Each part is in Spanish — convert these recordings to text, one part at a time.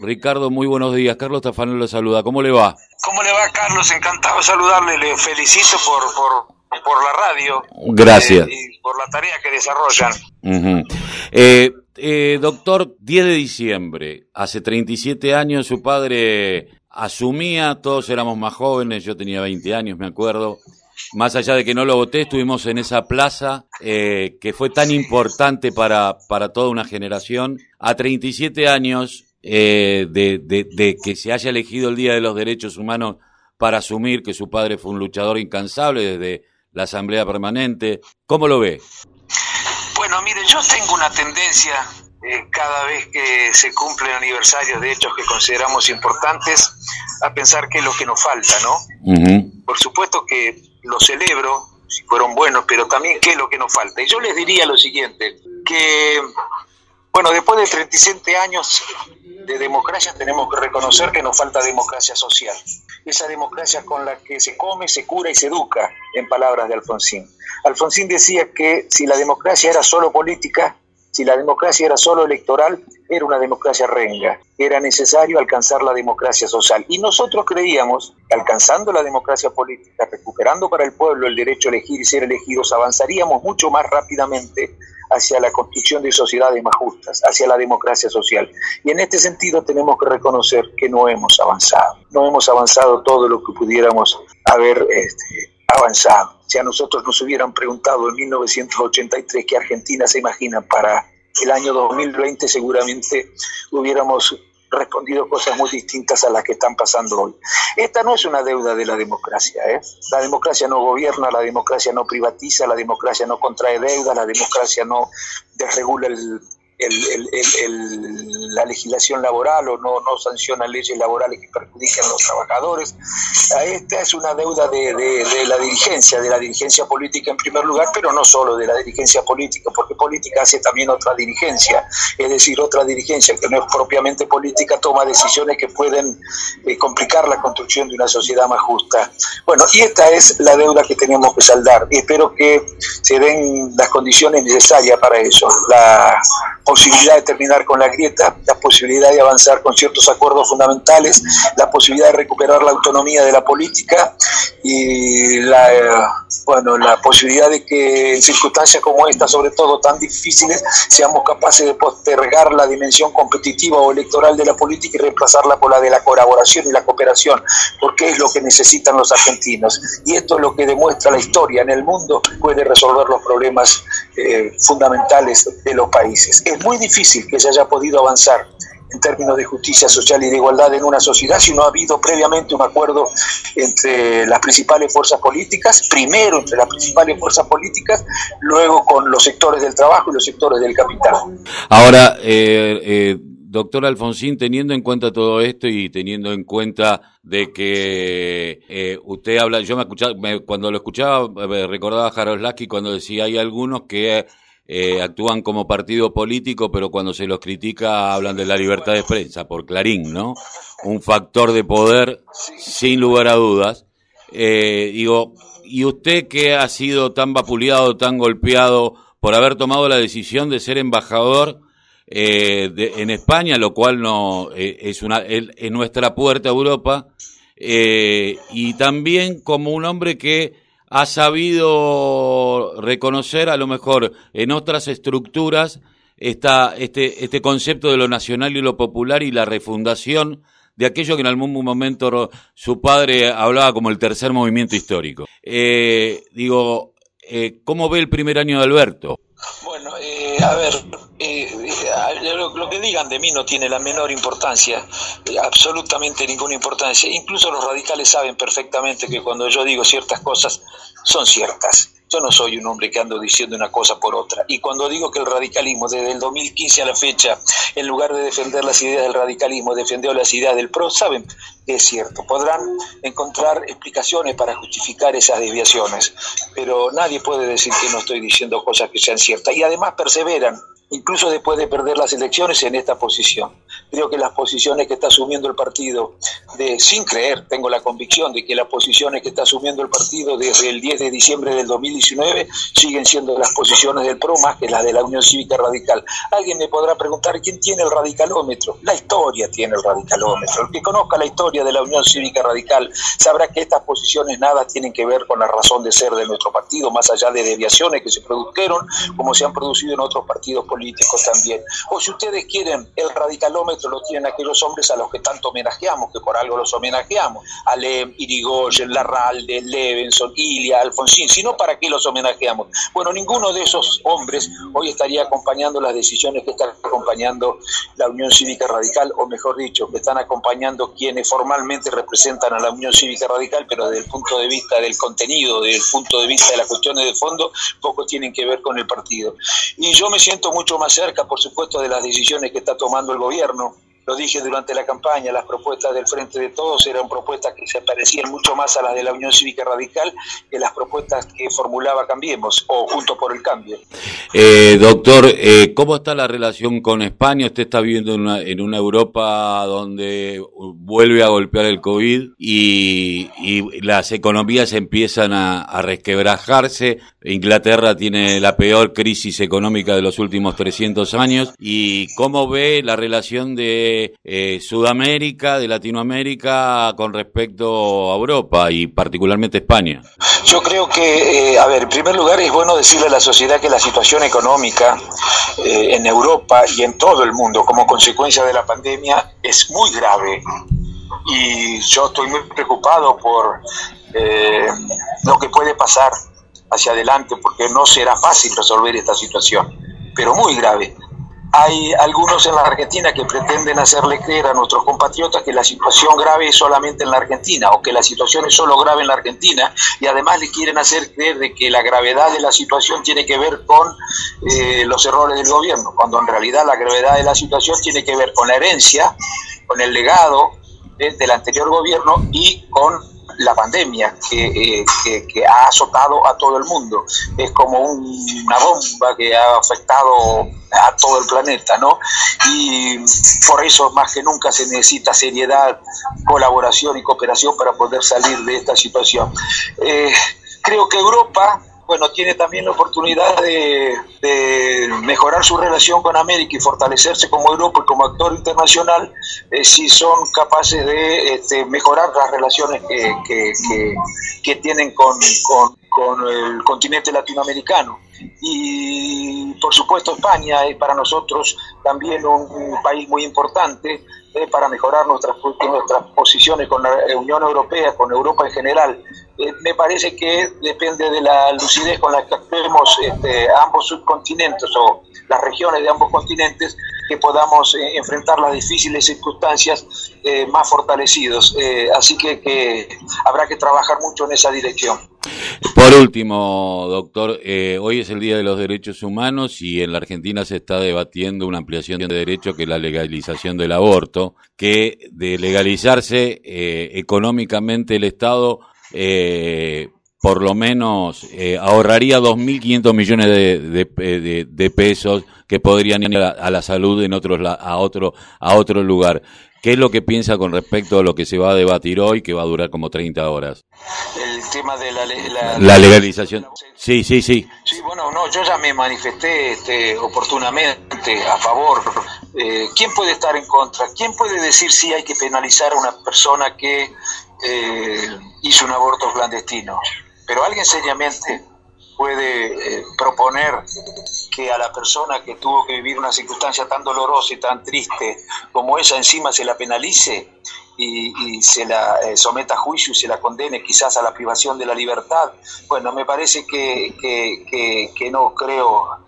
Ricardo, muy buenos días. Carlos Tafanel lo saluda. ¿Cómo le va? ¿Cómo le va, Carlos? Encantado de saludarle. Le felicito por, por, por la radio. Gracias. eh, y por la tarea que desarrollan. Eh, eh, doctor, 10 de diciembre, hace 37 años su padre asumía, todos éramos más jóvenes, yo tenía 20 años, me acuerdo. Más allá de que no lo voté, estuvimos en esa plaza eh, que fue tan importante para, para toda una generación. A 37 años eh, de, de- de que se haya elegido el Día de los Derechos Humanos para asumir que su padre fue un luchador incansable desde la Asamblea Permanente, ¿cómo lo ve? Bueno, mire, yo tengo una tendencia eh, cada vez que se cumplen aniversarios de hechos que consideramos importantes a pensar qué es lo que nos falta, ¿no? Por supuesto que lo celebro, si fueron buenos, pero también qué es lo que nos falta. Y yo les diría lo siguiente, que, bueno, después de 37 años de democracia tenemos que reconocer que nos falta democracia social. Esa democracia con la que se come, se cura y se educa, en palabras de Alfonsín. Alfonsín decía que si la democracia era solo política, si la democracia era solo electoral, era una democracia renga. Era necesario alcanzar la democracia social. Y nosotros creíamos que alcanzando la democracia política, recuperando para el pueblo el derecho a elegir y ser elegidos, avanzaríamos mucho más rápidamente hacia la construcción de sociedades más justas, hacia la democracia social. Y en este sentido tenemos que reconocer que no hemos avanzado. No hemos avanzado todo lo que pudiéramos haber este, avanzado. Si a nosotros nos hubieran preguntado en 1983 qué Argentina se imagina para el año 2020, seguramente hubiéramos respondido cosas muy distintas a las que están pasando hoy. Esta no es una deuda de la democracia. ¿eh? La democracia no gobierna, la democracia no privatiza, la democracia no contrae deuda, la democracia no desregula el, el- el- la legislación laboral o no, no sanciona leyes laborales que perjudican a los trabajadores. Ah, Esta es una deuda de, de- de la dirigencia, de la dirigencia política en primer lugar, pero no solo de la dirigencia política, porque política hace también otra dirigencia, es decir, otra dirigencia que no es propiamente política toma decisiones que pueden eh, complicar la construcción de una sociedad más justa. Bueno, y esta es la deuda que tenemos que saldar. Y espero que se den las condiciones necesarias para eso. La posibilidad de terminar con la grieta, la posibilidad de avanzar con ciertos acuerdos fundamentales, la posibilidad de recuperar la autonomía de la política y la, eh, bueno, la posibilidad de que en circunstancias como esta, sobre todo tan difíciles, seamos capaces de postergar la dimensión competitiva o electoral de la política y reemplazarla por la de la colaboración y la cooperación, porque es lo que necesitan los argentinos. Y esto es lo que demuestra la historia en el mundo, puede resolver los problemas eh, fundamentales de los países. Es muy difícil que se haya podido avanzar en términos de justicia social y de igualdad en una sociedad si no ha habido previamente un acuerdo entre las principales fuerzas políticas, primero entre las principales fuerzas políticas, luego con los sectores del trabajo y los sectores del capital. Ahora, eh, eh, doctor Alfonsín, teniendo en cuenta todo esto y teniendo en cuenta de que eh, usted habla, yo me escuchaba, me- cuando lo escuchaba eh, recordaba a Jaroslavski cuando decía hay algunos que eh, actúan como partido político, pero cuando se los critica hablan de la libertad de prensa, por Clarín, ¿no? Un factor de poder, sin lugar a dudas. Eh, digo, y usted que ha sido tan vapuleado, tan golpeado por haber tomado la decisión de ser embajador eh, en España, lo cual no es una es, es nuestra puerta a Europa, y también como un hombre que ha sabido reconocer a lo mejor en otras estructuras esta, este, este concepto de lo nacional y lo popular y la refundación de aquello que en algún momento su padre hablaba como el tercer movimiento histórico. Eh, digo, eh, ¿cómo ve el primer año de Alberto? Bueno, eh, a ver, eh, eh, lo, lo que digan de mí no tiene la menor importancia, eh, absolutamente ninguna importancia. Incluso los radicales saben perfectamente que cuando yo digo ciertas cosas son ciertas. Yo no soy un hombre que ando diciendo una cosa por otra. Y cuando digo que el radicalismo, desde el 2015 a la fecha, en lugar de defender las ideas del radicalismo, defendió las ideas del PRO, saben que es cierto. Podrán encontrar explicaciones para justificar esas desviaciones, pero nadie puede decir que no estoy diciendo cosas que sean ciertas. Y además perseveran, incluso después de perder las elecciones, en esta posición. Creo que las posiciones que está asumiendo el partido, de, sin creer, tengo la convicción de que las posiciones que está asumiendo el partido desde el 10 de diciembre del 2019 siguen siendo las posiciones del PRO más que las de la Unión Cívica Radical. Alguien me podrá preguntar quién tiene el radicalómetro. La historia tiene el radicalómetro. El que conozca la historia de la Unión Cívica Radical sabrá que estas posiciones nada tienen que ver con la razón de ser de nuestro partido, más allá de deviaciones que se produjeron, como se han producido en otros partidos políticos también. O si ustedes quieren, el radicalómetro lo tienen aquellos hombres a los que tanto homenajeamos, que por algo los homenajeamos, Alem, Irigoyen, Larralde, Levenson, Ilia, Alfonsín, sino para qué los homenajeamos. Bueno, ninguno de esos hombres hoy estaría acompañando las decisiones que están acompañando la Unión Cívica Radical, o mejor dicho, que están acompañando quienes formalmente representan a la Unión Cívica Radical, pero desde el punto de vista del contenido, desde el punto de vista de las cuestiones de fondo, poco tienen que ver con el partido. Y yo me siento mucho más cerca, por supuesto, de las decisiones que está tomando el gobierno lo dije durante la campaña, las propuestas del Frente de Todos eran propuestas que se parecían mucho más a las de la Unión Cívica Radical que las propuestas que formulaba Cambiemos o Juntos por el Cambio. Eh, doctor, eh, ¿cómo está la relación con España? Usted está viviendo en una, Europa donde vuelve a golpear el COVID y, las economías empiezan a resquebrajarse. Inglaterra tiene la peor crisis económica de los últimos 300 años. ¿Y cómo ve la relación de eh, Sudamérica, de Latinoamérica con respecto a Europa y particularmente España? Yo creo que, eh, a ver, en primer lugar es bueno decirle a la sociedad que la situación económica eh, en Europa y en todo el mundo como consecuencia de la pandemia es muy grave. Y yo estoy muy preocupado por lo que puede pasar hacia adelante, porque no será fácil resolver esta situación, pero muy grave. Hay algunos en la Argentina que pretenden hacerle creer a nuestros compatriotas que la situación grave es solamente en la Argentina o que la situación es solo grave en la Argentina y además le quieren hacer creer de que la gravedad de la situación tiene que ver con eh, los errores del gobierno, cuando en realidad la gravedad de la situación tiene que ver con la herencia, con el legado del anterior gobierno y con la pandemia eh, que, que, ha azotado a todo el mundo. Es como una bomba que ha afectado a todo el planeta, ¿no? Y por eso más que nunca se necesita seriedad, colaboración y cooperación para poder salir de esta situación. Eh, creo que Europa bueno, tiene también la oportunidad de, mejorar su relación con América y fortalecerse como Europa y como actor internacional eh, si son capaces de este, mejorar las relaciones que, que, tienen con, con, el continente latinoamericano. Y por supuesto España es para nosotros también un, país muy importante eh, para mejorar nuestras, nuestras posiciones con la Unión Europea, con Europa en general eh, me parece que depende de la lucidez con la que actuemos este, ambos subcontinentes o las regiones de ambos continentes que podamos eh, enfrentar las difíciles circunstancias eh, más fortalecidos. así que, que, habrá que trabajar mucho en esa dirección. Por último, doctor, hoy es el Día de los Derechos Humanos y en la Argentina se está debatiendo una ampliación de derechos que es la legalización del aborto, que de legalizarse económicamente el Estado eh, por lo menos eh, ahorraría 2.500 millones de, de, de, pesos que podrían ir a la, salud en otros a otro a otro lugar. ¿Qué es lo que piensa con respecto a lo que se va a debatir hoy, que va a durar como 30 horas? El tema de la, la, legalización. Sí, sí, sí. Sí, bueno, no, yo ya me manifesté este, oportunamente a favor. Eh, ¿Quién puede estar en contra? ¿Quién puede decir si hay que penalizar a una persona que eh, hizo un aborto clandestino. Pero alguien seriamente puede eh, proponer que a la persona que tuvo que vivir una circunstancia tan dolorosa y tan triste como esa encima se la penalice y, se la eh, someta a juicio y se la condene quizás a la privación de la libertad. Bueno, me parece que, que, que no creo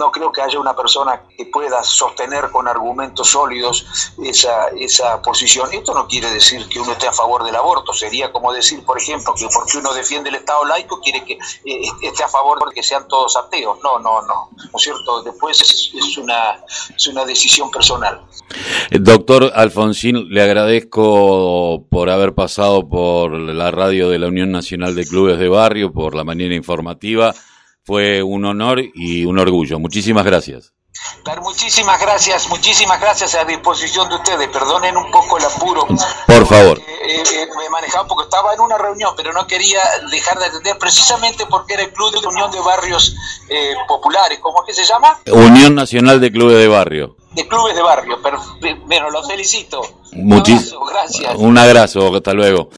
no creo que haya una persona que pueda sostener con argumentos sólidos esa, esa posición. Esto no quiere decir que uno esté a favor del aborto, sería como decir, por ejemplo, que porque uno defiende el Estado laico quiere que eh, esté a favor de que sean todos ateos. No, no, no. ¿No es cierto? Después es, una, es una decisión personal. Doctor Alfonsín, le agradezco por haber pasado por la radio de la Unión Nacional de Clubes de Barrio, por la manera informativa fue un honor y un orgullo. Muchísimas gracias. Pero muchísimas gracias, muchísimas gracias a disposición de ustedes. Perdonen un poco el apuro. Por favor. Eh, eh, me manejaba porque estaba en una reunión, pero no quería dejar de atender precisamente porque era el Club de Unión de Barrios eh, Populares. ¿Cómo es que se llama? Unión Nacional de Clubes de Barrio. De Clubes de Barrio. Pero, bueno, los felicito. Muchísimas gracias. Un abrazo, hasta luego.